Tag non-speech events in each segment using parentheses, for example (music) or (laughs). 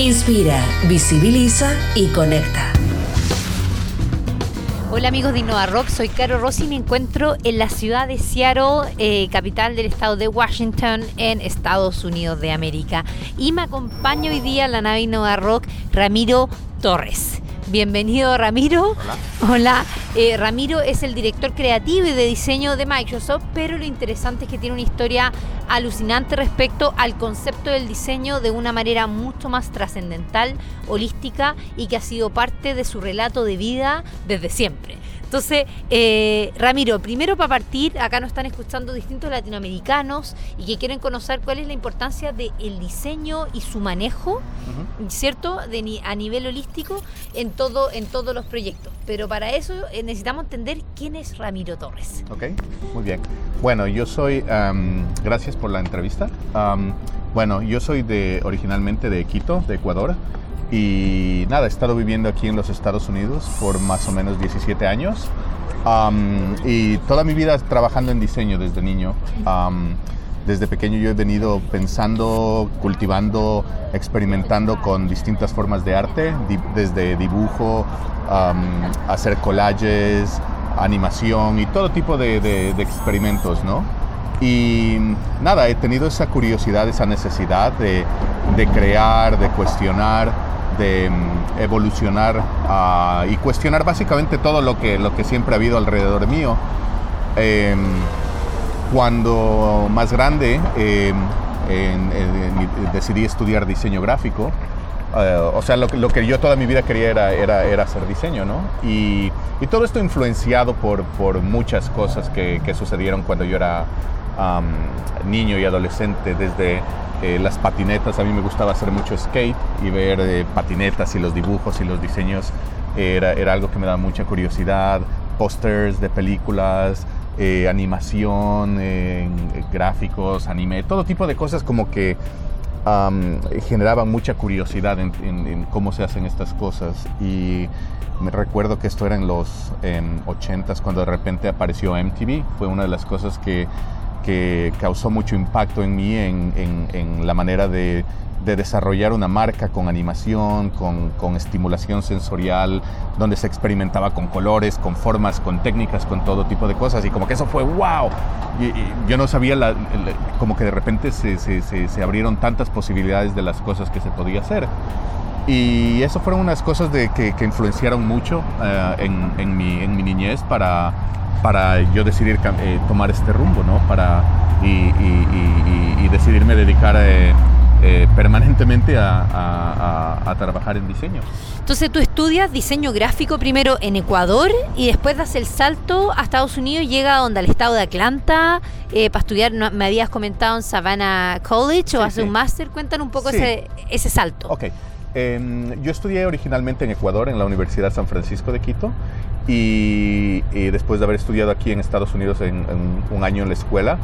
Inspira, visibiliza y conecta. Hola amigos de Innova Rock, soy Caro Rossi y me encuentro en la ciudad de Seattle, eh, capital del estado de Washington, en Estados Unidos de América. Y me acompaña hoy día la nave Innova Rock Ramiro Torres. Bienvenido Ramiro. Hola. Hola. Eh, Ramiro es el director creativo y de diseño de Microsoft, pero lo interesante es que tiene una historia alucinante respecto al concepto del diseño de una manera mucho más trascendental, holística y que ha sido parte de su relato de vida desde siempre. Entonces, eh, Ramiro, primero para partir, acá nos están escuchando distintos latinoamericanos y que quieren conocer cuál es la importancia del diseño y su manejo, ¿cierto? De, a nivel holístico en, todo, en todos los proyectos. Pero para eso eh, necesitamos entender quién es Ramiro Torres. Ok, muy bien. Bueno, yo soy, am, gracias por la entrevista. Am, bueno, yo soy de, originalmente de Quito, de Ecuador. Y nada, he estado viviendo aquí en los Estados Unidos por más o menos 17 años. Am, y toda mi vida trabajando en diseño desde niño. Am, desde pequeño yo he venido pensando, cultivando, experimentando con distintas formas de arte, di- desde dibujo, am, hacer collages, animación y todo tipo de, de- de experimentos, ¿no? Y nada, he tenido esa curiosidad, esa necesidad de, de crear, de cuestionar, de mm, evolucionar ah, y cuestionar básicamente todo lo que, lo que siempre ha habido alrededor mío. Em, cuando más grande em, decidí estudiar diseño gráfico, eh, o sea, lo, lo que yo toda mi vida quería era, era, era hacer diseño, ¿no? Y, y todo esto influenciado por, por muchas cosas que, que sucedieron cuando yo era niño y adolescente, desde eh, las patinetas, a mí me gustaba hacer mucho skate y ver eh, patinetas y los dibujos y los diseños era, era algo que me daba mucha curiosidad, pósters de películas, eh, animación, eh, gráficos, anime, todo tipo de cosas como que am, generaban mucha curiosidad en, en- en cómo se hacen estas cosas. Y me recuerdo que esto era en los em, 80s cuando de repente apareció MTV. Fue una de las cosas que, que causó mucho impacto en mí en, en- en la manera de, de desarrollar una marca con animación, con, con estimulación sensorial, donde se experimentaba con colores, con formas, con técnicas, con todo tipo de cosas. Y como que eso fue wow. Y, y yo no sabía, la- la- como que de repente se, se- se- se abrieron tantas posibilidades de las cosas que se podía hacer. Y eso fueron unas cosas de, que, que influenciaron mucho eh, en, en mi, en mi niñez para, para yo decidir eh, tomar este rumbo, ¿no? Para, y, y- y- y- y decidirme dedicar eh, eh, permanentemente a, a- a- a trabajar en diseño. Entonces tú estudias diseño gráfico primero en Ecuador y después das el salto a Estados Unidos, llega a donde al estado de Atlanta para estudiar, no- me habías comentado en Savannah College o Sí, hace sí. un máster, cuéntanos un poco Sí. ese, ese salto. Ok. Em, yo estudié originalmente en Ecuador, en la Universidad San Francisco de Quito, y, después de haber estudiado aquí en Estados Unidos en un año en la escuela,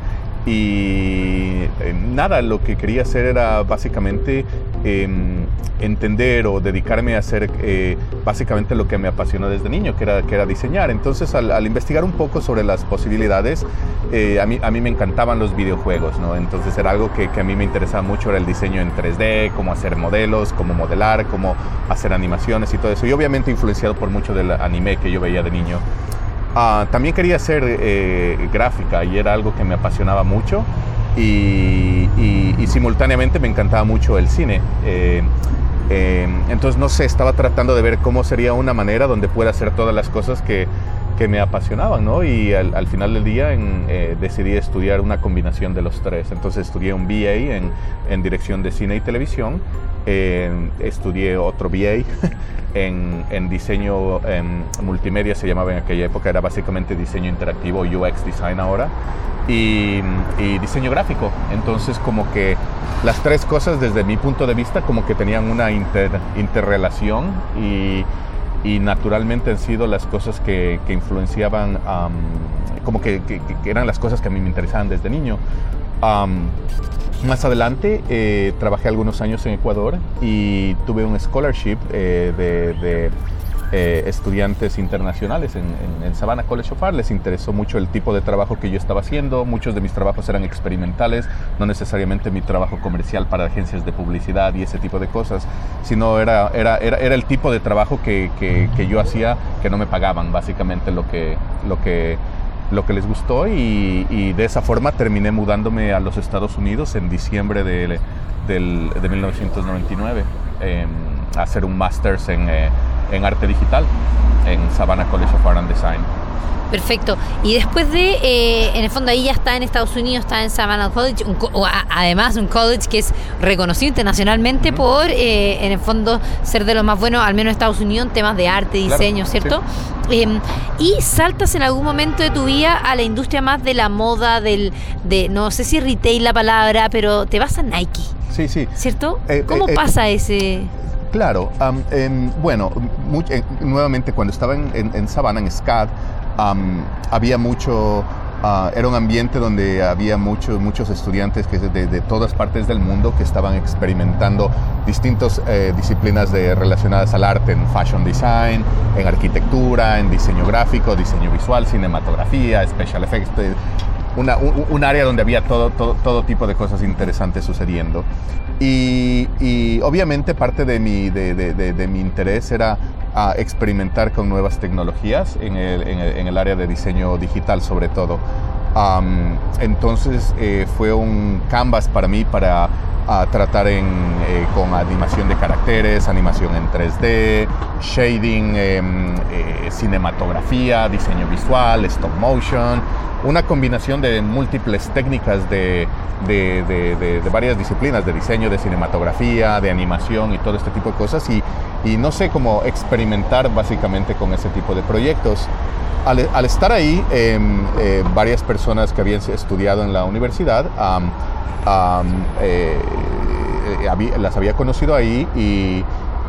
y eh, nada, lo que quería hacer era básicamente em, entender o dedicarme a hacer eh, básicamente lo que me apasionó desde niño, que era, que era diseñar. Entonces, al, investigar un poco sobre las posibilidades, eh, a, mí, a mí me encantaban los videojuegos, ¿no? Entonces era algo que, que a mí me interesaba mucho, el diseño en 3D, cómo hacer modelos, cómo modelar, cómo hacer animaciones y todo eso. Y obviamente influenciado por mucho del anime que yo veía de niño. Ah, también quería hacer eh, gráfica y era algo que me apasionaba mucho y, simultáneamente me encantaba mucho el cine. Eh, eh, entonces, no sé, estaba tratando de ver cómo sería una manera donde pueda hacer todas las cosas que, que me apasionaban, ¿no? Y al, al final del día en, eh, decidí estudiar una combinación de los tres. Entonces estudié un BA en, en dirección de cine y televisión, eh, estudié otro BA (laughs) en, en diseño multimedia, se llamaba en aquella época, era básicamente diseño interactivo, UX design ahora. y, diseño gráfico. Entonces como que las tres cosas desde mi punto de vista como que tenían una interrelación y, naturalmente han sido las cosas que, influenciaban, como que, eran las cosas que a mí me interesaban desde niño. más adelante eh, trabajé algunos años en Ecuador y tuve un scholarship eh, de eh, estudiantes internacionales en, en, Savannah College of Art. Les interesó mucho el tipo de trabajo que yo estaba haciendo. Muchos de mis trabajos eran experimentales, no necesariamente mi trabajo comercial para agencias de publicidad y ese tipo de cosas, sino era, era, era, era el tipo de trabajo que, que, yo hacía que no me pagaban, básicamente lo que, lo que, lo que les gustó y, y de esa forma terminé mudándome a los Estados Unidos en diciembre de, del, de 1999 em, a hacer un máster en... Eh, en arte digital en Savannah College of Art and Design. Perfecto. Y después de, eh, en el fondo ahí ya está en Estados Unidos, está en Savannah College, además un college que es reconocido internacionalmente por, eh, en el fondo, ser de los más buenos, al menos en Estados Unidos, en temas de arte, diseño, ¿cierto? Em, y saltas en algún momento de tu vida a la industria más de la moda, del, de, no sé si retail la palabra, pero te vas a Nike. Sí, sí. ¿Cierto? Eh, ¿Cómo pasa ese...? Claro, bueno, nuevamente cuando estaba en, en, Savannah, en SCAD, había mucho, ah, era un ambiente donde había muchos muchos estudiantes que de, de, todas partes del mundo que estaban experimentando distintas eh, disciplinas de, relacionadas al arte, en fashion design, en arquitectura, en diseño gráfico, diseño visual, cinematografía, special effects, una, un, área donde había todo, todo, todo, tipo de cosas interesantes sucediendo. Y, y obviamente parte de mi, de, de, de, mi interés era a experimentar con nuevas tecnologías en el, en el, en el área de diseño digital sobre todo. entonces eh, fue un canvas para mí para tratar en, eh, con animación de caracteres, animación en 3D, shading, em, eh, cinematografía, diseño visual, stop motion, una combinación de múltiples técnicas de, de, varias disciplinas, de diseño, de cinematografía, de animación y todo este tipo de cosas. Y, y no sé cómo experimentar básicamente con ese tipo de proyectos. Al, al estar ahí, em, eh, varias personas que habían estudiado en la universidad, eh, eh, las había conocido ahí y,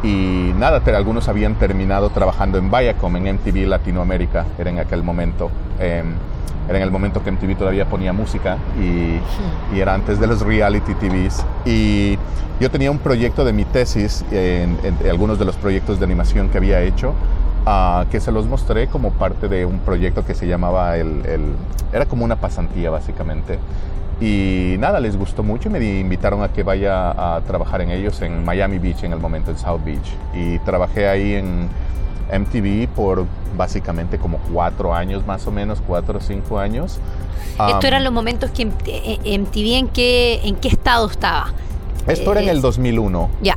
y nada, algunos habían terminado trabajando en Viacom, en MTV Latinoamérica, era en aquel momento. Em, era en el momento que MTV todavía ponía música y, y, era antes de los reality TVs. Y yo tenía un proyecto de mi tesis, en, algunos de los proyectos de animación que había hecho, uh, que se los mostré como parte de un proyecto que se llamaba el, el, era como una pasantía básicamente. Y nada, les gustó mucho y me invitaron a que vaya a trabajar en ellos en Miami Beach en el momento, en South Beach. Y trabajé ahí en MTV por básicamente como cuatro años más o menos, cuatro o cinco años. Estos eran los momentos que MTV eh, en qué, en qué estado estaba. Esto era en el 2001. Ya.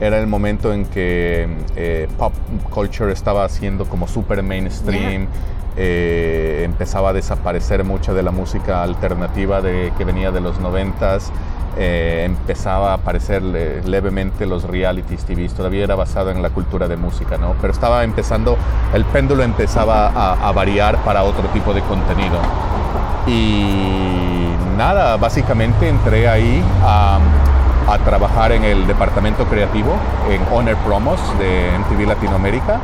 era el momento en que eh, pop culture estaba haciendo como super mainstream. Eh, empezaba a desaparecer mucha de la música alternativa de, que venía de los noventas. Eh, empezaba a aparecer levemente los realities TV, todavía era basado en la cultura de música, ¿no? Pero estaba empezando, el péndulo empezaba a, variar para otro tipo de contenido. Y nada, básicamente entré ahí a, a trabajar en el departamento creativo, en Honor Promos de MTV Latinoamérica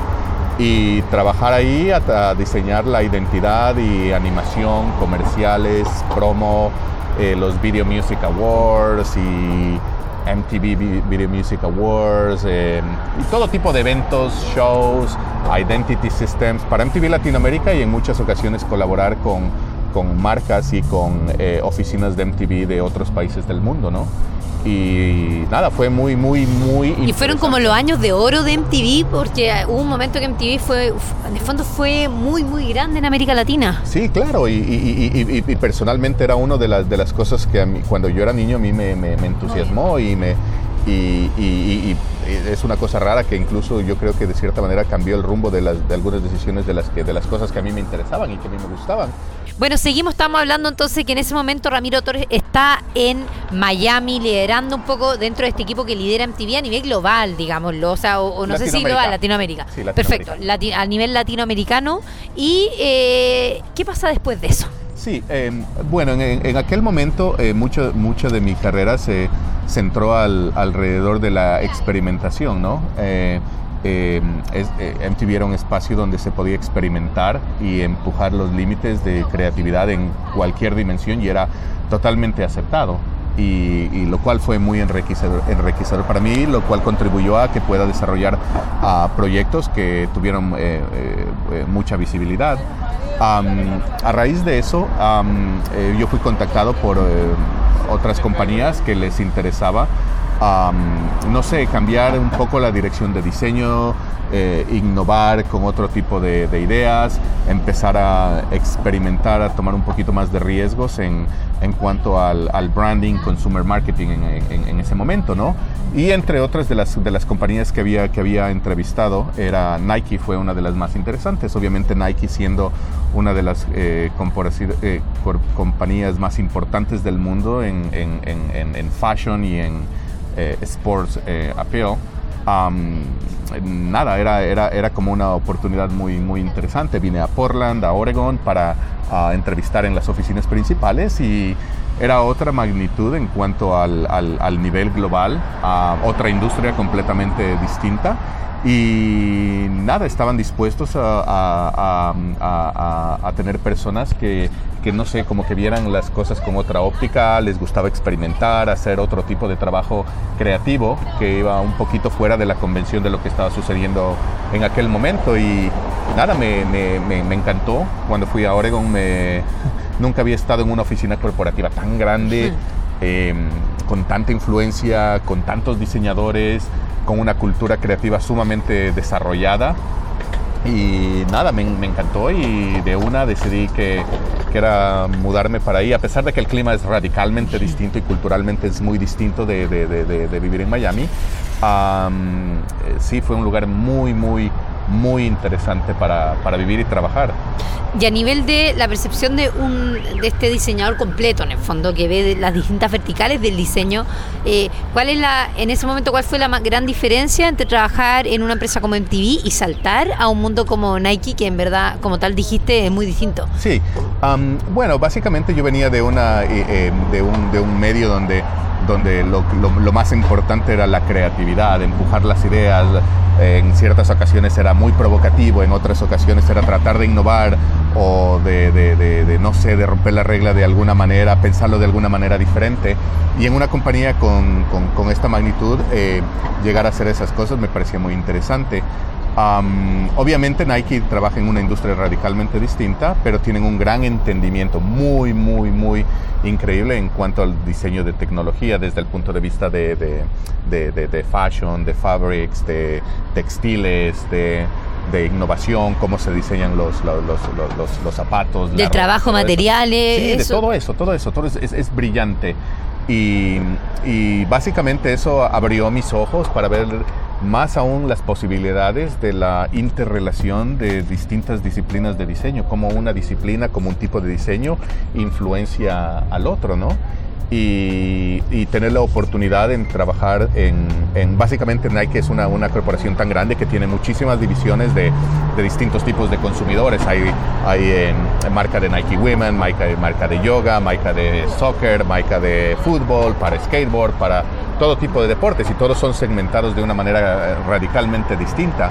y trabajar ahí a, diseñar la identidad y animación, comerciales, promo, eh, los Video Music Awards y MTV Video Music Awards em, y todo tipo de eventos, shows, identity systems. Para MTV Latinoamérica y en muchas ocasiones colaborar con, con marcas y con eh, oficinas de MTV de otros países del mundo, ¿no? y nada, fue muy, muy, muy... Y fueron como los años de oro de MTV, porque hubo un momento que MTV fue, en el fondo fue muy, muy grande en América Latina. Sí, claro, y, personalmente era una de las, de las cosas que a mí, cuando yo era niño a mí me, me, entusiasmó y me... Y, es una cosa rara que incluso yo creo que de cierta manera cambió el rumbo de, las, de algunas decisiones de las, que, de las cosas que a mí me interesaban y que a mí me gustaban. Bueno, seguimos, estamos hablando entonces que en ese momento Ramiro Torres está en Miami liderando un poco dentro de este equipo que lidera MTV a nivel global, digámoslo, o sea, o, no sé si global, Latinoamérica. Latinoamérica. Perfecto, a nivel latinoamericano. ¿Y eh, qué pasa después de eso? Sí, em, bueno, en, aquel momento eh, mucho, mucho de mi carrera se centró al, alrededor de la experimentación, ¿no? Eh, em, MTV era un espacio donde se podía experimentar y empujar los límites de creatividad en cualquier dimensión y era totalmente aceptado y, lo cual fue muy enriquecedor, enriquecedor, para mí, lo cual contribuyó a que pueda desarrollar uh, proyectos que tuvieron eh, eh, eh, mucha visibilidad. Um, a raíz de eso, um, eh, yo fui contactado por otras compañías que les interesaba, no sé, cambiar un poco la dirección de diseño, eh, innovar con otro tipo de, ideas, empezar a experimentar, a tomar un poquito más de riesgos en, en cuanto al, branding, consumer marketing en, ese momento, ¿no? Y entre otras de las, de las compañías que había, que había entrevistado, era Nike, fue una de las más interesantes. Obviamente Nike siendo una de las eh, eh compañías más importantes del mundo en fashion y en eh, sports appeal nada, era, era, era como una oportunidad muy, muy interesante. Vine a Portland, a Oregon, para entrevistar en las oficinas principales y era otra magnitud en cuanto al, al, nivel global, otra industria completamente distinta y nada, estaban dispuestos a, a, tener personas que, que, no sé, como que vieran las cosas con otra óptica, les gustaba experimentar, hacer otro tipo de trabajo creativo que iba un poquito fuera de la convención de lo que estaba sucediendo en aquel momento y nada, me, me, me, encantó. Cuando fui a Oregon me, nunca había estado en una oficina corporativa tan grande, em, con tanta influencia, con tantos diseñadores con una cultura creativa sumamente desarrollada. Y nada, me, encantó y de una decidí que, que, era mudarme para ahí, a pesar de que el clima es radicalmente distinto y culturalmente es muy distinto de, de, de, vivir en Miami. Eh, sí, fue un lugar muy, muy, muy interesante para, para, vivir y trabajar. Y a nivel de la percepción de, un, de este diseñador completo, en el fondo, que ve las distintas verticales del diseño, eh, ¿cuál es la, en ese momento, cuál fue la gran diferencia entre trabajar en una empresa como MTV y saltar a un mundo como Nike, que en verdad, como tal dijiste, es muy distinto? Sí, bueno, básicamente yo venía de, una, eh, eh, de, un, de un medio donde donde lo, lo, más importante era la creatividad, empujar las ideas. En ciertas ocasiones era muy provocativo, en otras ocasiones era tratar de innovar o de, de, de, no sé, de romper la regla de alguna manera, pensarlo de alguna manera diferente. Y en una compañía con, con, con esta magnitud, eh, llegar a hacer esas cosas me parecía muy interesante obviamente Nike trabaja en una industria radicalmente distinta, pero tienen un gran entendimiento muy, muy, muy increíble en cuanto al diseño de tecnología desde el punto de vista de, de, fashion, de fabrics, de textiles, de, innovación, cómo se diseñan los, los, los, los, zapatos. Del trabajo, materiales. Sí, de todo eso, todo eso, todo es, es, brillante. Y, y, básicamente eso abrió mis ojos para ver más aún las posibilidades de la interrelación de distintas disciplinas de diseño, como una disciplina, como un tipo de diseño influencia al otro, ¿no? Y, tener la oportunidad en trabajar en, básicamente Nike es una, una, corporación tan grande que tiene muchísimas divisiones de, de distintos tipos de consumidores. Hay, hay en, marca de Nike Women, marca, marca de yoga, marca de soccer, marca de fútbol, para skateboard, para todo tipo de deportes y todos son segmentados de una manera radicalmente distinta.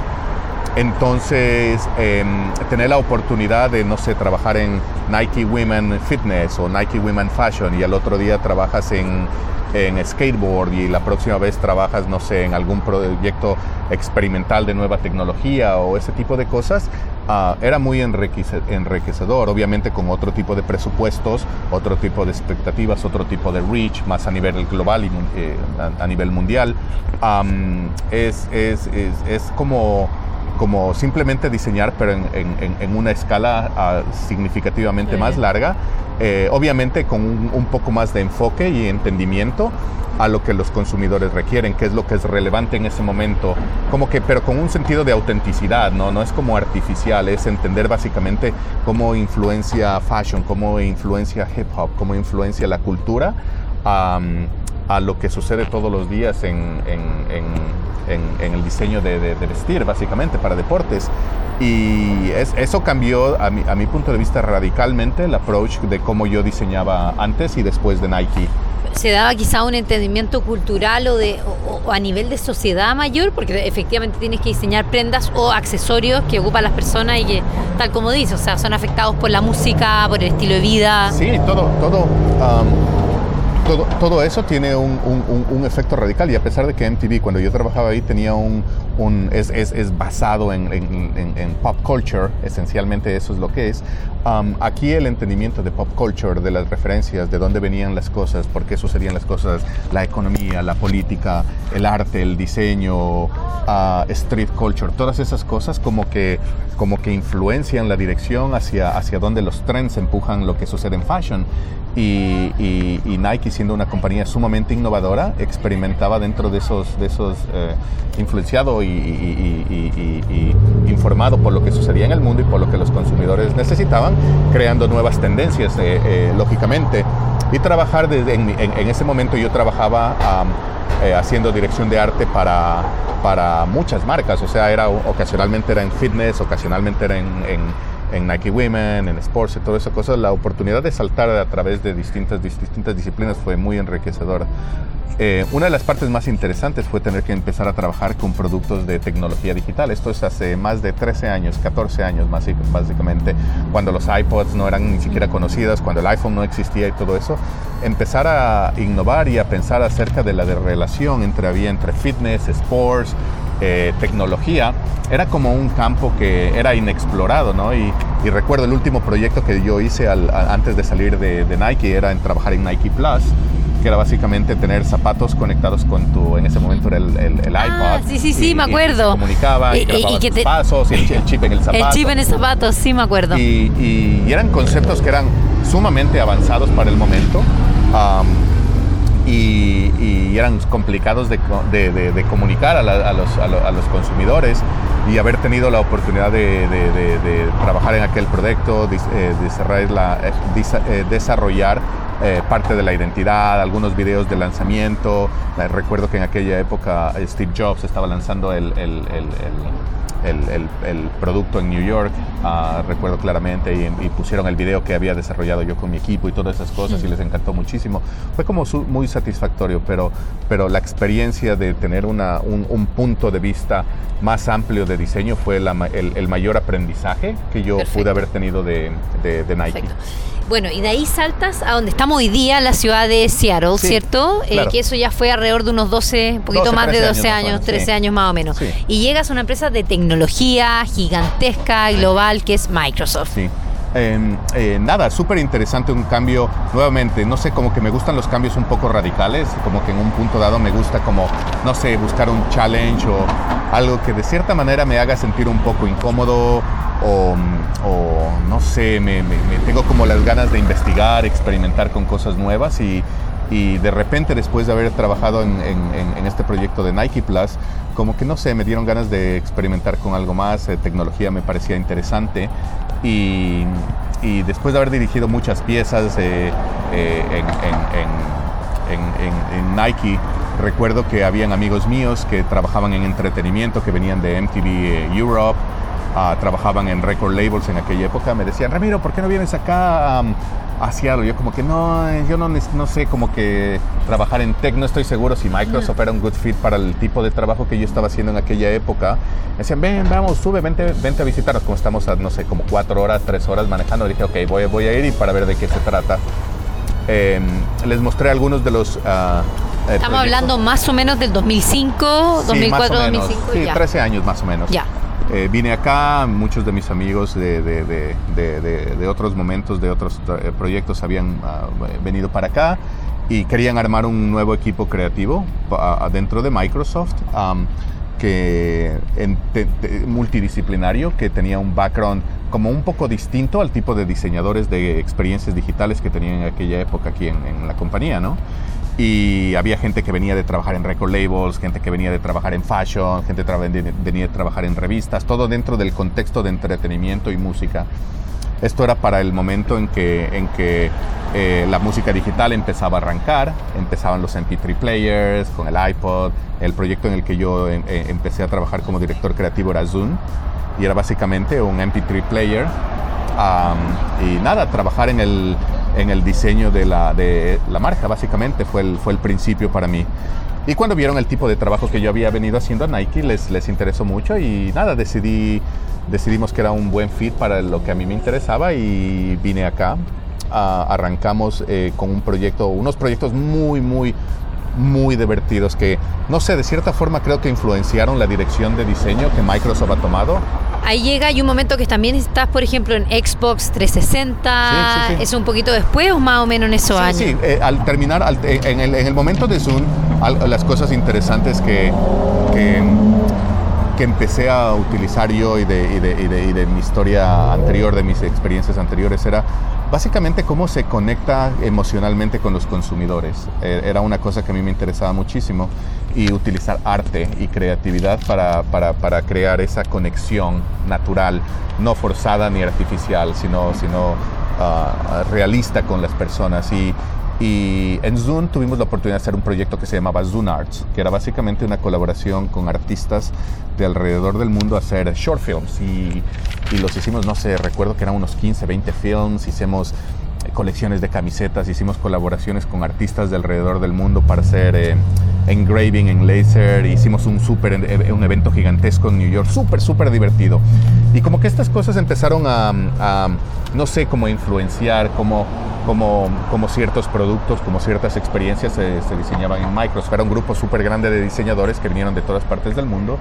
Entonces, em, tener la oportunidad de, no sé, trabajar en Nike Women Fitness o Nike Women Fashion y al otro día trabajas en, en skateboard y la próxima vez trabajas, no sé, en algún proyecto experimental de nueva tecnología o ese tipo de cosas, Ah, era muy enriquecedor, obviamente con otro tipo de presupuestos, otro tipo de expectativas, otro tipo de reach, más a nivel global y eh, a, nivel mundial. es, es, es, es, como, como simplemente diseñar, pero en, en, una escala ah, significativamente más larga, eh, obviamente con un, un poco más de enfoque y entendimiento a lo que los consumidores requieren, qué es lo que es relevante en ese momento, como que, pero con un sentido de autenticidad, ¿no? No es como artificial, es entender básicamente cómo influencia fashion, cómo influencia hip hop, cómo influencia la cultura a lo que sucede todos los días en, el diseño de, vestir, básicamente, para deportes. Y eso cambió, a mi, a mi punto de vista, radicalmente el approach de cómo yo diseñaba antes y después de Nike se daba quizá un entendimiento cultural o, de, a nivel de sociedad mayor, porque efectivamente tienes que diseñar prendas o accesorios que ocupan las personas y que, tal como dices, o sea, son afectados por la música, por el estilo de vida. Sí, todo, todo. Todo, eso tiene un, un, efecto radical y a pesar de que MTV cuando yo trabajaba ahí tenía un, es, es, es, basado en, en, en, pop culture, esencialmente eso es lo que es. Um, aquí el entendimiento de pop culture, de las referencias, de dónde venían las cosas, por qué sucedían las cosas, la economía, la política, el arte, el diseño, uh, street culture, todas esas cosas como que, como que influencian la dirección hacia, hacia dónde los trends empujan lo que sucede en fashion. Y, y, Nike, siendo una compañía sumamente innovadora, experimentaba dentro de esos, de esos eh, influenciado y, y, informado por lo que sucedía en el mundo y por lo que los consumidores necesitaban, creando nuevas tendencias, eh, eh, lógicamente. Y trabajar desde, en, ese momento yo trabajaba haciendo dirección de arte para, para muchas marcas, o sea, era ocasionalmente era en fitness, ocasionalmente era en Nike Women, en Sports y todas esas cosas, la oportunidad de saltar a través de distintas, distintas disciplinas fue muy enriquecedora. Eh, una de las partes más interesantes fue tener que empezar a trabajar con productos de tecnología digital. Esto es hace más de 13 años, 14 años más, básicamente, cuando los iPods no eran ni siquiera conocidas, cuando el iPhone no existía y todo eso. Empezar a innovar y a pensar acerca de la relación entre, había entre fitness, sports, eh, tecnología, era como un campo que era inexplorado, ¿no? Y, recuerdo el último proyecto que yo hice antes de salir de, Nike, era en trabajar en Nike Plus, que era básicamente tener zapatos conectados con tu, en ese momento era el, el, ah, iPod. Sí, sí, sí, me acuerdo. Y comunicaba y, y, que te... pasos y el, chip en el zapato. El chip en el zapato, sí me acuerdo. Y, eran conceptos que eran sumamente avanzados para el momento y, eran complicados de, comunicar a, los, consumidores y haber tenido la oportunidad de, trabajar en aquel proyecto, eh, eh, eh, desarrollar parte de la identidad, algunos videos de lanzamiento. recuerdo que en aquella época Steve Jobs estaba lanzando el el, producto en New York, ah, recuerdo claramente, y, pusieron el video que había desarrollado yo con mi equipo y todas esas cosas y les encantó muchísimo. Fue como muy satisfactorio, pero, pero la experiencia de tener una, un, punto de vista más amplio de diseño fue el, mayor aprendizaje que yo pude haber tenido de, de, Nike. Bueno, y de ahí saltas a donde estamos hoy día, la ciudad de Seattle, ¿cierto? Eh, que eso ya fue alrededor de unos 12, un poquito más de 12 años, 13 años más o menos. Y llegas a una empresa de tecnología gigantesca, global, que es Microsoft. Sí. Eh, nada, súper interesante, un cambio, nuevamente, no sé, como que me gustan los cambios un poco radicales, como que en un punto dado me gusta como, no sé, buscar un challenge o algo que de cierta manera me haga sentir un poco incómodo o, no sé, me, tengo como las ganas de investigar, experimentar con cosas nuevas y, de repente después de haber trabajado en, este proyecto de Nike Plus, como que no sé, me dieron ganas de experimentar con algo más, eh, tecnología me parecía interesante y, después de haber dirigido muchas piezas eh, eh, en, Nike, recuerdo que habían amigos míos que trabajaban en entretenimiento, que venían de MTV Europe, Ah, trabajaban en record labels en aquella época, me decían, Ramiro, ¿por qué no vienes acá um, a Seattle? Yo como que no, yo no, no sé, como que trabajar en tech, no estoy seguro si Microsoft era un good fit para el tipo de trabajo que yo estaba haciendo en aquella época. Me decían, ven, vamos, sube, vente, vente a visitarnos, como estamos a, no sé, como cuatro horas, tres horas manejando. dije, ok, voy, voy a ir y para ver de qué se trata. Em, les mostré algunos de los... Uh, Estamos hablando más o menos del 2005, 2004, 2005. Sí, 13 años más o menos. Ya. Eh, vine acá, muchos de mis amigos de, de, otros momentos, de otros eh, proyectos habían ah, venido para acá y querían armar un nuevo equipo creativo dentro de Microsoft. que multidisciplinario, que tenía un background como un poco distinto al tipo de diseñadores de experiencias digitales que tenían en aquella época aquí en, en la compañía, ¿no? Y había gente que venía de trabajar en record labels, gente que venía de trabajar en fashion, gente que venía de trabajar en revistas, todo dentro del contexto de entretenimiento y música. Esto era para el momento en que, en que eh, la música digital empezaba a arrancar, empezaban los MP3 players con el iPod, el proyecto en el que yo em, eh, empecé a trabajar como director creativo era Zoom y era básicamente un MP3 player y nada, trabajar en el, en el diseño de la, de la marca básicamente fue el, fue el principio para mí. Y cuando vieron el tipo de trabajo que yo había venido haciendo a Nike, les, les interesó mucho y nada, decidí, decidimos que era un buen fit para lo que a mí me interesaba y vine acá arrancamos eh, con un proyecto, unos proyectos muy, muy, muy divertidos que, no sé, de cierta forma creo que influenciaron la dirección de diseño que Microsoft ha tomado. Ahí llega y un momento que también estás, por ejemplo, en Xbox 360, ¿es un poquito después o más o menos en esos años? Sí, eh, al terminar, en, el, en, el, momento de Zoom, las cosas interesantes que, que que empecé a utilizar yo y de, y, de, y, de, mi historia anterior, de mis experiencias anteriores, era básicamente cómo se conecta emocionalmente con los consumidores. Eh, era una cosa que a mí me interesaba muchísimo y utilizar arte y creatividad para, para, para crear esa conexión natural, no forzada ni artificial, sino, sino uh, realista con las personas. Y, y en Zoom tuvimos la oportunidad de hacer un proyecto que se llamaba Zoom Arts, que era básicamente una colaboración con artistas de alrededor del mundo a hacer short films. Y, y los hicimos, no sé, recuerdo que eran unos 15, 20 films, hicimos colecciones de camisetas, hicimos colaboraciones con artistas de alrededor del mundo para hacer eh, engraving en laser, hicimos un, super, eh, un evento gigantesco en New York, súper, súper divertido. Y como que estas cosas empezaron a, no sé, cómo influenciar, cómo como, como ciertos productos, como ciertas experiencias se, diseñaban en Microsoft. Era un grupo súper grande de diseñadores que vinieron de todas partes del mundo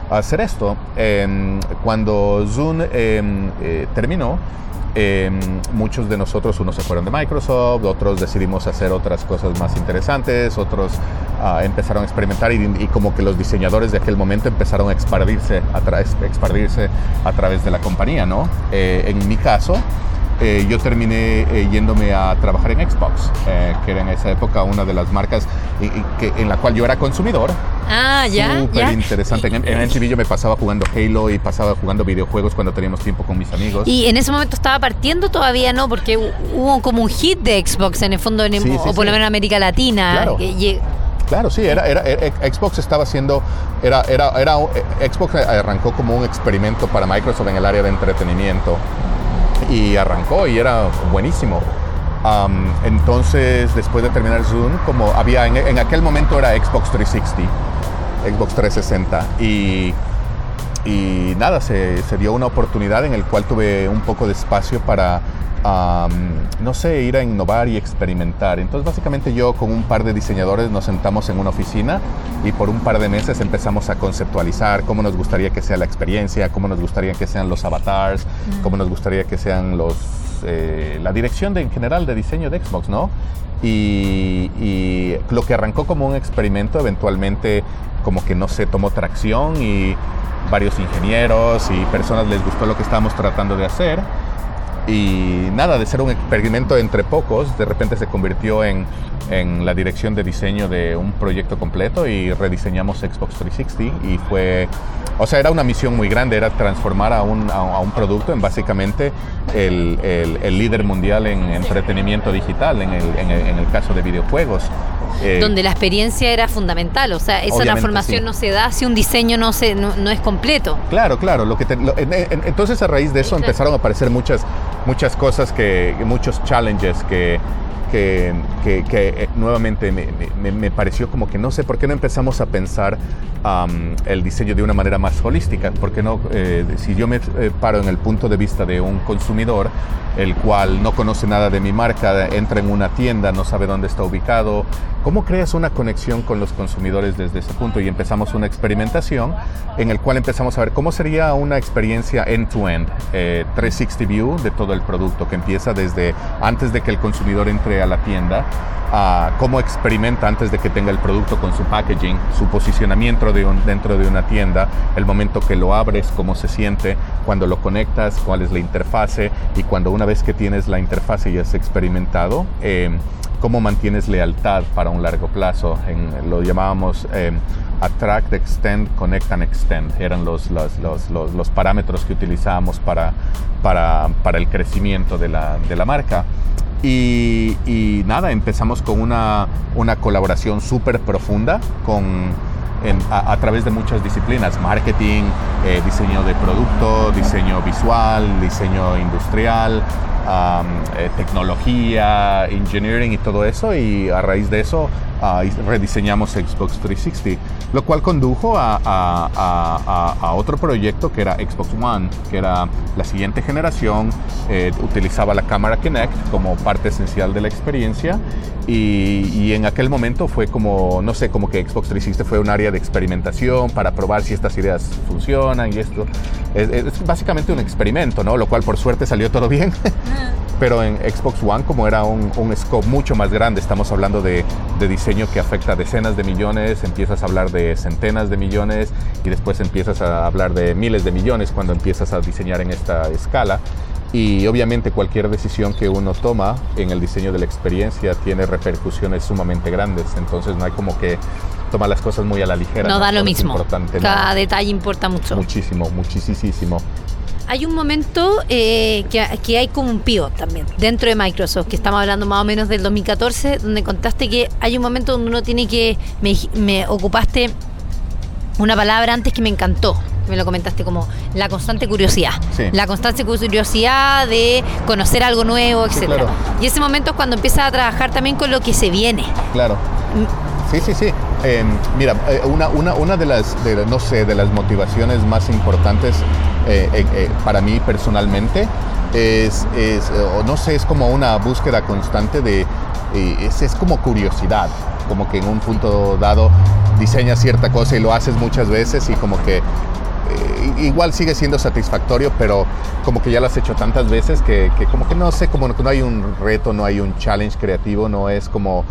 a hacer esto. Em, cuando Zoom em, eh, terminó, em, muchos de nosotros, unos se fueron de Microsoft, otros decidimos hacer otras cosas más interesantes, otros ah, empezaron a experimentar y, como que los diseñadores de aquel momento empezaron a expandirse a, expandirse a través de la compañía, ¿no? Eh, en mi caso, eh, yo terminé eh, yéndome a trabajar en Xbox, eh, que era en esa época una de las marcas que, en la cual yo era consumidor. Ah, ya. Súper interesante. En, en MTV yo me pasaba jugando Halo y pasaba jugando videojuegos cuando teníamos tiempo con mis amigos. Y en ese momento estaba partiendo todavía, ¿no? Porque hubo como un hit de Xbox en el fondo, en, o por lo menos en América Latina. Claro. Claro, sí, era, era, Xbox estaba haciendo, era, era, era, Xbox arrancó como un experimento para Microsoft en el área de entretenimiento y arrancó y era buenísimo. entonces, después de terminar Zoom, como había en, aquel momento era Xbox 360, Xbox 360, y, y nada, se, se, dio una oportunidad en el cual tuve un poco de espacio para no sé, ir a innovar y experimentar. Entonces básicamente yo con un par de diseñadores nos sentamos en una oficina y por un par de meses empezamos a conceptualizar cómo nos gustaría que sea la experiencia, cómo nos gustaría que sean los avatars, cómo nos gustaría que sean los... Eh, la dirección de, en general de diseño de Xbox, ¿no? Y, y, lo que arrancó como un experimento eventualmente como que no se tomó tracción y varios ingenieros y personas les gustó lo que estábamos tratando de hacer y nada, de ser un experimento entre pocos, de repente se convirtió en, en, la dirección de diseño de un proyecto completo y rediseñamos Xbox 360 y fue, o sea, era una misión muy grande, era transformar a un, a, un producto en básicamente el, el, líder mundial en entretenimiento digital, en el, en el, en caso de videojuegos. Eh, donde la experiencia era fundamental, o sea, esa transformación no se da si un diseño no, se, no, es completo. Claro, claro, lo que entonces a raíz de eso empezaron a aparecer muchas, muchas cosas, que, muchos challenges que, que, que, eh, nuevamente me, me, me, pareció como que no sé por qué no empezamos a pensar el diseño de una manera más holística, porque no, eh, si yo me eh, paro en el punto de vista de un consumidor, el cual no conoce nada de mi marca, entra en una tienda, no sabe dónde está ubicado, ¿cómo creas una conexión con los consumidores desde ese punto? Y empezamos una experimentación en el cual empezamos a ver cómo sería una experiencia end-to-end, 360 eh, view de todo el producto, que empieza desde antes de que el consumidor entre a la tienda, a cómo experimenta antes de que tenga el producto con su packaging, su posicionamiento de dentro de una tienda, el momento que lo abres, cómo se siente, cuando lo conectas, cuál es la interfase y cuando una vez que tienes la interfase y has experimentado, eh, cómo mantienes lealtad para un largo plazo. En, lo llamábamos eh, Attract, Extend, Connect and Extend. Eran los, los, los, los parámetros que utilizábamos para, para, para, el crecimiento de la, de la marca. Y, nada, empezamos con una, una colaboración súper profunda con, a, través de muchas disciplinas, marketing, eh, diseño de producto, diseño visual, diseño industrial, eh, tecnología, engineering y todo eso. Y a raíz de eso rediseñamos Xbox 360, lo cual condujo a, otro proyecto que era Xbox One, que era la siguiente generación, eh, utilizaba la cámara Kinect como parte esencial de la experiencia y, en aquel momento fue como, no sé, como que Xbox 360 fue un área de experimentación para probar si estas ideas funcionan y esto. Es, básicamente un experimento, ¿no? Lo cual por suerte salió todo bien. (laughs) Pero en Xbox One, como era un, un scope mucho más grande, estamos hablando de, de diseño que afecta a decenas de millones, empiezas a hablar de centenas de millones y después empiezas a hablar de miles de millones cuando empiezas a diseñar en esta escala. Y obviamente cualquier decisión que uno toma en el diseño de la experiencia tiene repercusiones sumamente grandes, entonces no hay como que tomar las cosas muy a la ligera. No, da lo mismo. Cada detalle importa mucho. Muchísimo, muchísimo hay un momento eh, que, hay como un pivot también dentro de Microsoft, que estamos hablando más o menos del 2014, donde contaste que hay un momento donde uno tiene que, me, ocupaste una palabra antes que me encantó, me lo comentaste como la constante curiosidad. La constante curiosidad de conocer algo nuevo, etc. Y ese momento es cuando empiezas a trabajar también con lo que se viene. Claro. Mm. Sí, sí, sí. Em, mira, eh, una, una, una de las, no sé, de las motivaciones más importantes eh, eh, para mí personalmente es, no sé, es como una búsqueda constante de, es, es, como curiosidad, como que en un punto dado diseñas cierta cosa y lo haces muchas veces y como que igual sigue siendo satisfactorio, pero como que ya lo has hecho tantas veces que, que como que no sé, como que no hay un reto, no hay un challenge creativo, no es como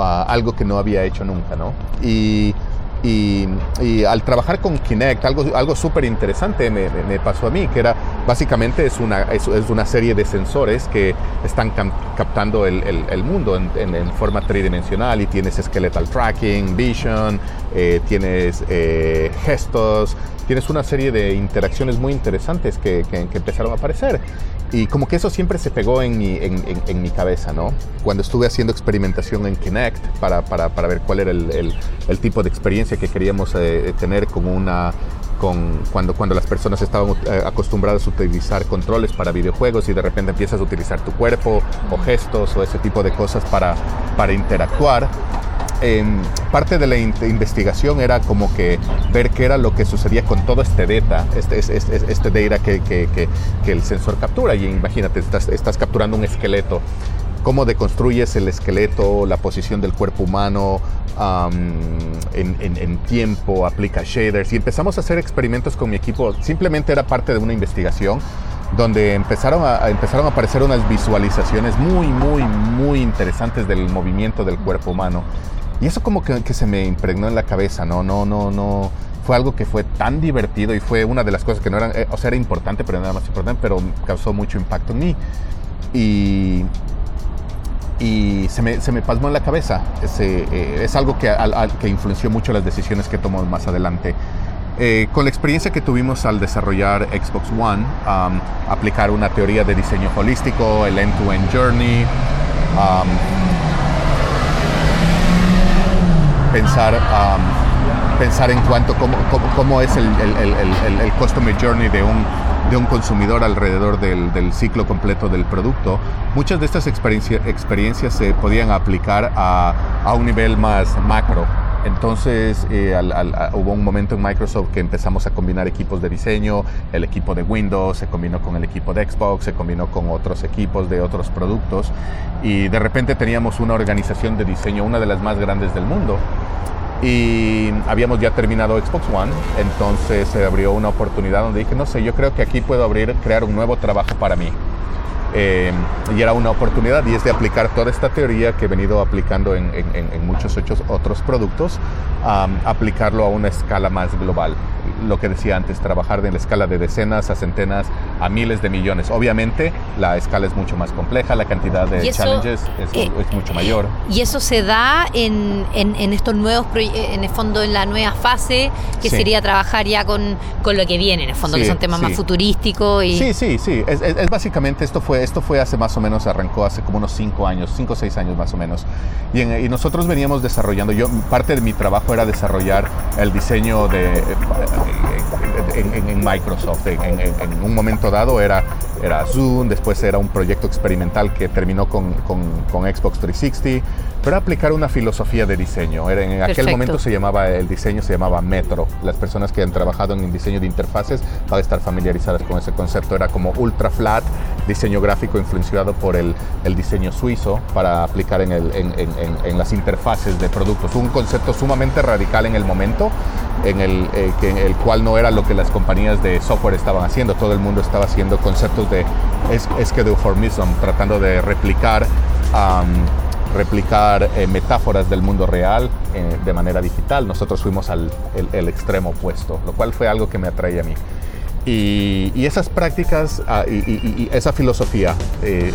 algo que no había hecho nunca, ¿no? Y y, al trabajar con Kinect, algo, algo súper interesante me, me, pasó a mí, que era básicamente es una, es, una serie de sensores que están captando el, el, mundo en, en, forma tridimensional y tienes skeletal tracking, vision, eh, tienes eh, gestos, tienes una serie de interacciones muy interesantes que, que, que, empezaron a aparecer. Y como que eso siempre se pegó en mi, en, en, mi cabeza, ¿no? Cuando estuve haciendo experimentación en Kinect para, para, para ver cuál era el, el, tipo de experiencia que queríamos eh, tener con una, con, cuando, cuando las personas estaban eh, acostumbradas a utilizar controles para videojuegos y de repente empiezas a utilizar tu cuerpo o gestos o ese tipo de cosas para, para interactuar parte de la investigación era como que ver qué era lo que sucedía con todo este data, este, este, este data que, que, que, el sensor captura. Y imagínate, estás, estás capturando un esqueleto cómo deconstruyes el esqueleto, la posición del cuerpo humano en, en, tiempo, aplica shaders y empezamos a hacer experimentos con mi equipo. Simplemente era parte de una investigación donde empezaron a, empezaron a aparecer unas visualizaciones muy, muy, muy interesantes del movimiento del cuerpo humano. Y eso como que, se me impregnó en la cabeza, no, no, no, no. Fue algo que fue tan divertido y fue una de las cosas que no eran, eh, o sea, era importante, pero nada más importante, pero causó mucho impacto en mí. Y, y se me, se me pasmó en la cabeza. Eh, es algo que, que influenció mucho las decisiones que tomo más adelante. Eh, con la experiencia que tuvimos al desarrollar Xbox One, aplicar una teoría de diseño holístico, el end-to-end journey, pensar, pensar en cuanto cómo, cómo, es el, el, el, customer journey de un, de un consumidor alrededor del, ciclo completo del producto. Muchas de estas experiencias se podían aplicar a, a un nivel más macro entonces eh, hubo un momento en Microsoft que empezamos a combinar equipos de diseño, el equipo de Windows se combinó con el equipo de Xbox, se combinó con otros equipos de otros productos y de repente teníamos una organización de diseño, una de las más grandes del mundo. Y habíamos ya terminado Xbox One, entonces se abrió una oportunidad donde dije, no sé, yo creo que aquí puedo abrir, crear un nuevo trabajo para mí. Eh, y era una oportunidad y es de aplicar toda esta teoría que he venido aplicando en, muchos otros productos, aplicarlo a una escala más global. Lo que decía antes, trabajar en la escala de decenas a centenas a miles de millones. Obviamente la escala es mucho más compleja, la cantidad de challenges eh, es, mucho mayor. Y eso se da en, estos nuevos en el fondo en la nueva fase, que sería trabajar ya con, con, lo que viene, en el fondo, que son temas más futurísticos. Y... Sí, sí, sí. Es, es, básicamente esto fue esto fue hace más o menos, arrancó hace como unos cinco años, cinco o seis años más o menos. Y, y, nosotros veníamos desarrollando, yo, parte de mi trabajo era desarrollar el diseño de, en, Microsoft. En, un momento dado era, era Zoom, después era un proyecto experimental que terminó con, con, con Xbox 360, pero aplicar una filosofía de diseño. Era, en aquel momento se llamaba, el diseño se llamaba Metro. Las personas que han trabajado en diseño de interfaces van a estar familiarizadas con ese concepto. Era como ultra flat, diseño gráfico influenciado por el, el diseño suizo para aplicar en, el, en, en, las interfaces de productos. Un concepto sumamente radical en el momento, en el, eh, que, el cual no era lo que las compañías de software estaban haciendo. Todo el mundo estaba haciendo conceptos de scheduleformism, tratando de replicar replicar eh, metáforas del mundo real eh, de manera digital. Nosotros fuimos al el, extremo opuesto, lo cual fue algo que me atrae a mí. Y, esas prácticas ah, y, esa filosofía eh,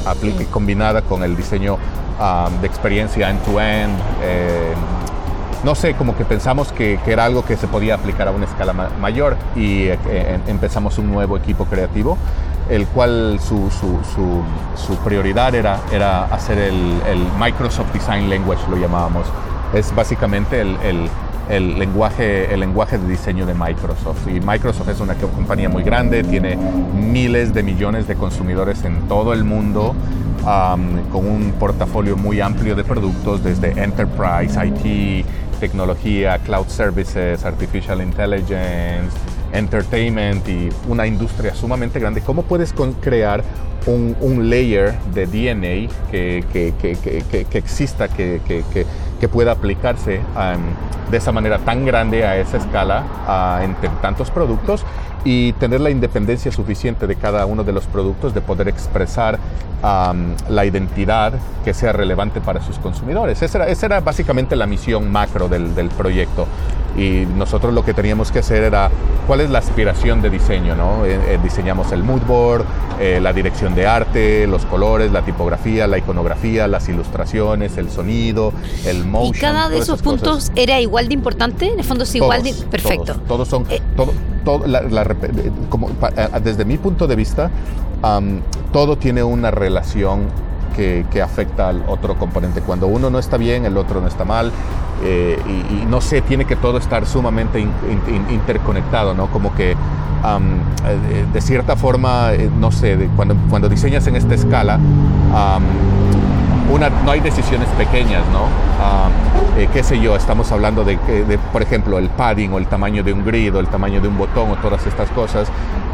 combinada con el diseño ah, de experiencia end-to-end, no sé, como que pensamos que, era algo que se podía aplicar a una escala mayor y empezamos un nuevo equipo creativo el cual su, prioridad era, era hacer el, Microsoft Design Language, lo llamábamos. Es básicamente el, lenguaje, el lenguaje de diseño de Microsoft. Y Microsoft es una compañía muy grande, tiene miles de millones de consumidores en todo el mundo, con un portafolio muy amplio de productos, desde Enterprise, IT, tecnología, Cloud Services, Artificial Intelligence, entertainment y una industria sumamente grande, ¿cómo puedes crear un, layer de DNA que, que, exista, que, pueda aplicarse um, de esa manera tan grande a esa escala entre tantos productos y tener la independencia suficiente de cada uno de los productos de poder expresar um, la identidad que sea relevante para sus consumidores. Esa era, esa era básicamente la misión macro del, del proyecto y nosotros lo que teníamos que hacer era cuál es la aspiración de diseño, ¿no? Eh, eh, diseñamos el mood board, eh, la dirección de arte, los colores, la tipografía, la iconografía, las ilustraciones, el sonido, el motion. ¿Y cada de esos puntos era igual de importante? En el fondo es igual de... Perfecto. Todos, son... todo, todo como, desde mi punto de vista, todo tiene una relación que, afecta al otro componente. Cuando uno no está bien, el otro no está mal. Eh, y, no sé, tiene que todo estar sumamente interconectado, ¿no? Como que eh, de cierta forma, eh, no sé, cuando, cuando diseñas en esta escala, una, no hay decisiones pequeñas, ¿no? qué sé yo, estamos hablando de, de, por ejemplo, el padding o el tamaño de un grid o el tamaño de un botón o todas estas cosas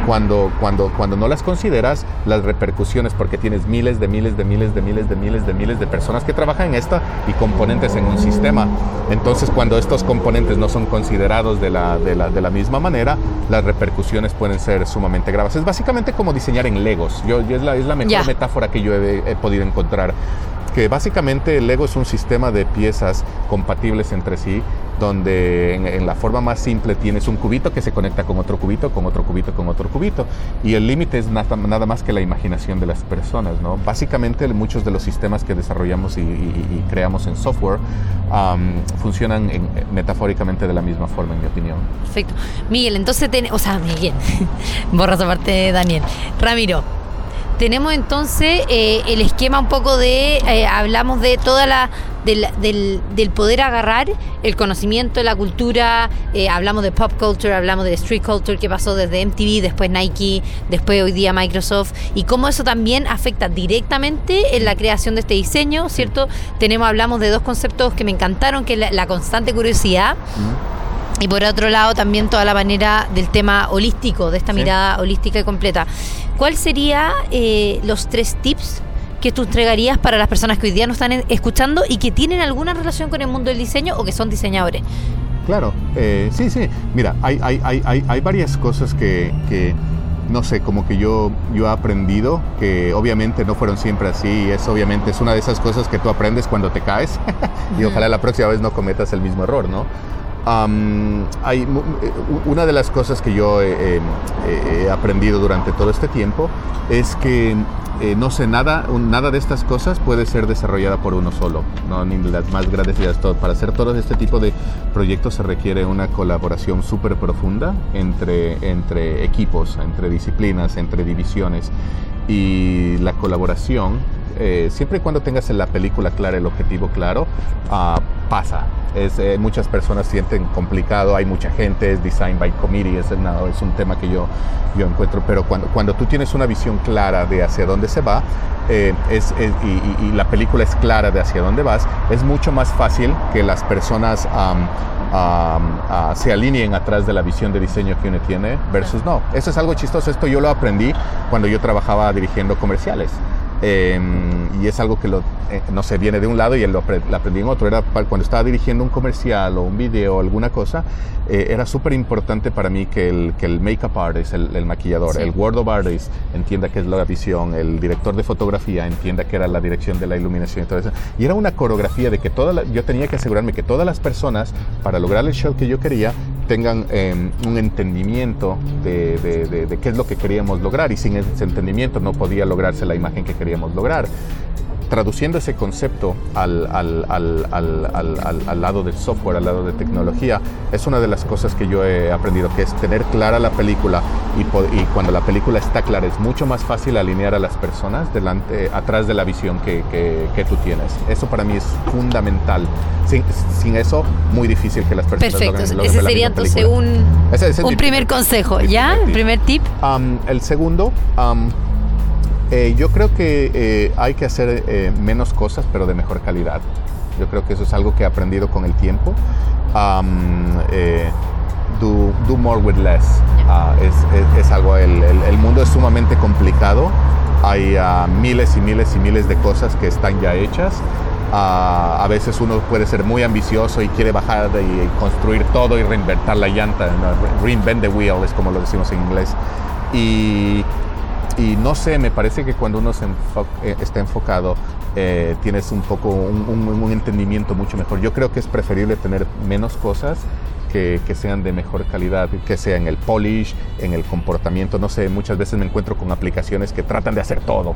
cuando, cuando, cuando no las consideras, las repercusiones, porque tienes miles de miles de miles de miles de miles de miles de personas que trabajan en esta y componentes en un sistema. Entonces, cuando estos componentes no son considerados de la, de la, de la misma manera, las repercusiones pueden ser sumamente graves. Es básicamente como diseñar en Legos. Yo, es, la, es la mejor metáfora que yo he podido encontrar que básicamente el Lego es un sistema de piezas compatibles entre sí, donde en, la forma más simple tienes un cubito que se conecta con otro cubito, con otro cubito, con otro cubito, y el límite es nada, nada, más que la imaginación de las personas. ¿no? Básicamente muchos de los sistemas que desarrollamos y, creamos en software funcionan metafóricamente de la misma forma, en mi opinión. Perfecto. Miguel, entonces, o sea, Miguel, (laughs) borras aparte Daniel. Ramiro, tenemos entonces eh, el esquema un poco de, eh, hablamos de toda la, del, del, poder agarrar el conocimiento, la cultura, eh, hablamos de pop culture, hablamos de street culture que pasó desde MTV, después Nike, después hoy día Microsoft, y cómo eso también afecta directamente en la creación de este diseño, ¿cierto? Tenemos, hablamos de dos conceptos que me encantaron, que es la, constante curiosidad. Y por otro lado, también toda la manera del tema holístico, de esta mirada holística y completa. ¿Cuál sería eh, los tres tips que tú entregarías para las personas que hoy día nos están escuchando y que tienen alguna relación con el mundo del diseño o que son diseñadores? Claro, eh, sí, sí. Mira, hay, hay, hay, hay varias cosas que, que, no sé, como que yo, yo he aprendido, que obviamente no fueron siempre así, es obviamente es una de esas cosas que tú aprendes cuando te caes (laughs) y ojalá la próxima vez no cometas el mismo error, ¿no? Hay, eh, una de las cosas que yo he, aprendido durante todo este tiempo es que eh, no sé, nada, nada de estas cosas puede ser desarrollada por uno solo, ¿no? ni las más grandes ideas. Todo. Para hacer todo este tipo de proyectos se requiere una colaboración súper profunda entre, entre equipos, entre disciplinas, entre divisiones. y la colaboración, eh, siempre y cuando tengas la película clara, el objetivo claro, ah, pasa. Es, eh, muchas personas sienten complicado, hay mucha gente, es design by committee, es, nada, es un tema que yo, yo encuentro, pero cuando, cuando tú tienes una visión clara de hacia dónde se va eh, es, y, la película es clara de hacia dónde vas, es mucho más fácil que las personas se alineen atrás de la visión de diseño que uno tiene versus no. Eso es algo chistoso, esto yo lo aprendí cuando yo trabajaba dirigiendo comerciales. Em, y es algo que lo, eh, no sé, viene de un lado y lo, aprendí en otro. Era cuando estaba dirigiendo un comercial o un video o alguna cosa, eh, era súper importante para mí que el, que el make-up artist, el, maquillador, el word of artist entienda qué es la visión, el director de fotografía entienda qué era la dirección de la iluminación y todo eso. Y era una coreografía de que toda yo tenía que asegurarme que todas las personas, para lograr el show que yo quería, tengan em, un entendimiento de, de, qué es lo que queríamos lograr y sin ese entendimiento no podía lograrse la imagen que queríamos lograr traduciendo ese concepto al, al, al, al, lado del software, al lado de tecnología, es una de las cosas que yo he aprendido, que es tener clara la película y, y cuando la película está clara es mucho más fácil alinear a las personas delante, atrás de la visión que, que, tú tienes. Eso para mí es fundamental. Sin, sin eso, muy difícil que las personas Perfecto, ese sería entonces un, un primer consejo, ¿ya? Primer primer tip. el segundo... Eh, yo creo que eh, hay que hacer eh, menos cosas, pero de mejor calidad. Yo creo que eso es algo que he aprendido con el tiempo. do, more with less. Ah, es, algo, el, mundo es sumamente complicado. Hay ah, miles y miles y miles de cosas que están ya hechas. Ah, a veces uno puede ser muy ambicioso y quiere bajar y construir todo y reinventar la llanta. Reinvent the wheel es como lo decimos en inglés. Y y no sé, me parece que cuando uno eh, está enfocado, eh, tienes un poco un, entendimiento mucho mejor. Yo creo que es preferible tener menos cosas que, sean de mejor calidad, que sea en el polish, en el comportamiento. No sé, muchas veces me encuentro con aplicaciones que tratan de hacer todo.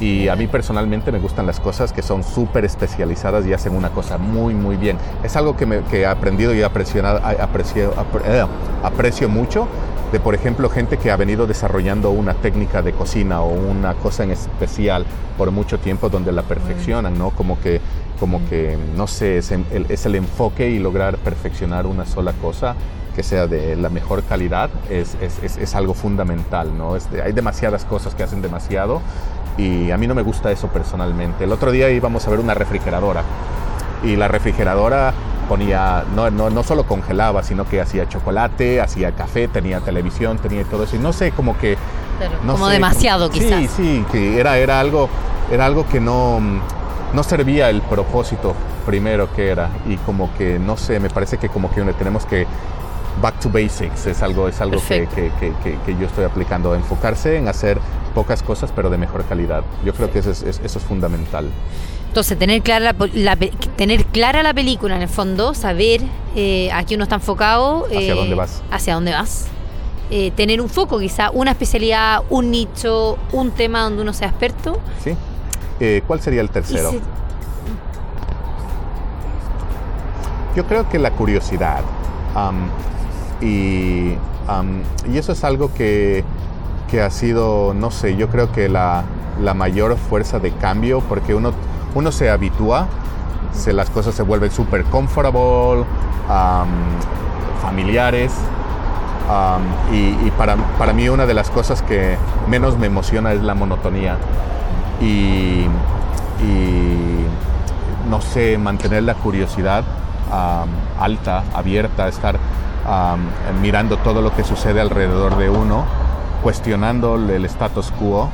Y a mí personalmente me gustan las cosas que son súper especializadas y hacen una cosa muy, muy bien. Es algo que, he aprendido y eh, aprecio mucho de, por ejemplo, gente que ha venido desarrollando una técnica de cocina o una cosa en especial por mucho tiempo donde la perfeccionan, ¿no? Como que, como que no sé, es el, es el enfoque y lograr perfeccionar una sola cosa que sea de la mejor calidad es, es, es, algo fundamental, ¿no? hay demasiadas cosas que hacen demasiado y a mí no me gusta eso personalmente. El otro día íbamos a ver una refrigeradora y la refrigeradora ponía, no, no, no solo congelaba, sino que hacía chocolate, hacía café, tenía televisión, tenía todo eso. Y no sé, como que... como demasiado quizás. Sí, sí, que era, era, algo, era algo que no, no servía el propósito primero que era. Y como que, no sé, me parece que como que tenemos que back to basics es algo, es algo que, que, que, que, yo estoy aplicando, enfocarse en hacer pocas cosas pero de mejor calidad. Yo creo que eso es, eso es fundamental. Entonces, tener clara la, tener clara la película en el fondo, saber eh, a qué uno está enfocado. ¿Hacia dónde eh, vas? Hacia dónde vas. Eh, tener un foco, quizá, una especialidad, un nicho, un tema donde uno sea experto. Sí. ¿Cuál sería el tercero? Yo creo que la curiosidad. y, y, eso es algo que, que, ha sido, no sé, yo creo que la, la mayor fuerza de cambio, porque uno uno se habitúa, se, las cosas se vuelven súper comfortable, familiares. y, para, para, mí una de las cosas que menos me emociona es la monotonía. Y, no sé, mantener la curiosidad alta, abierta, estar mirando todo lo que sucede alrededor de uno, cuestionando el status quo.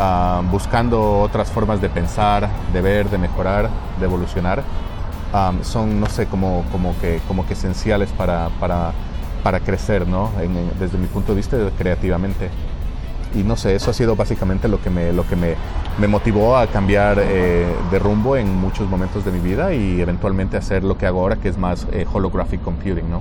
Ah, buscando otras formas de pensar, de ver, de mejorar, de evolucionar, ah, son, no sé, como, como, que, como que esenciales para, para, para crecer, ¿no? desde mi punto de vista, creativamente. Y no sé, eso ha sido básicamente lo que me, lo que me, me motivó a cambiar eh, de rumbo en muchos momentos de mi vida y eventualmente hacer lo que hago ahora, que es más eh, holographic computing, ¿no?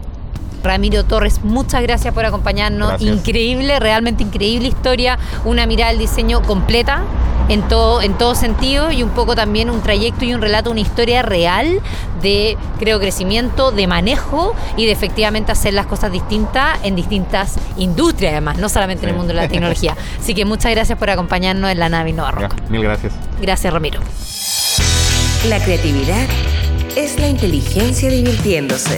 Ramiro Torres, muchas gracias por acompañarnos. Gracias. Increíble, realmente increíble historia, una mirada al diseño completa en todo, en todo sentido y un poco también un trayecto y un relato, una historia real de, creo, crecimiento, de manejo y de efectivamente hacer las cosas distintas en distintas industrias, además, no solamente en el mundo de la (laughs) tecnología. Así que muchas gracias por acompañarnos en la nave Innova mil gracias. Gracias, Ramiro. La creatividad es la inteligencia divirtiéndose.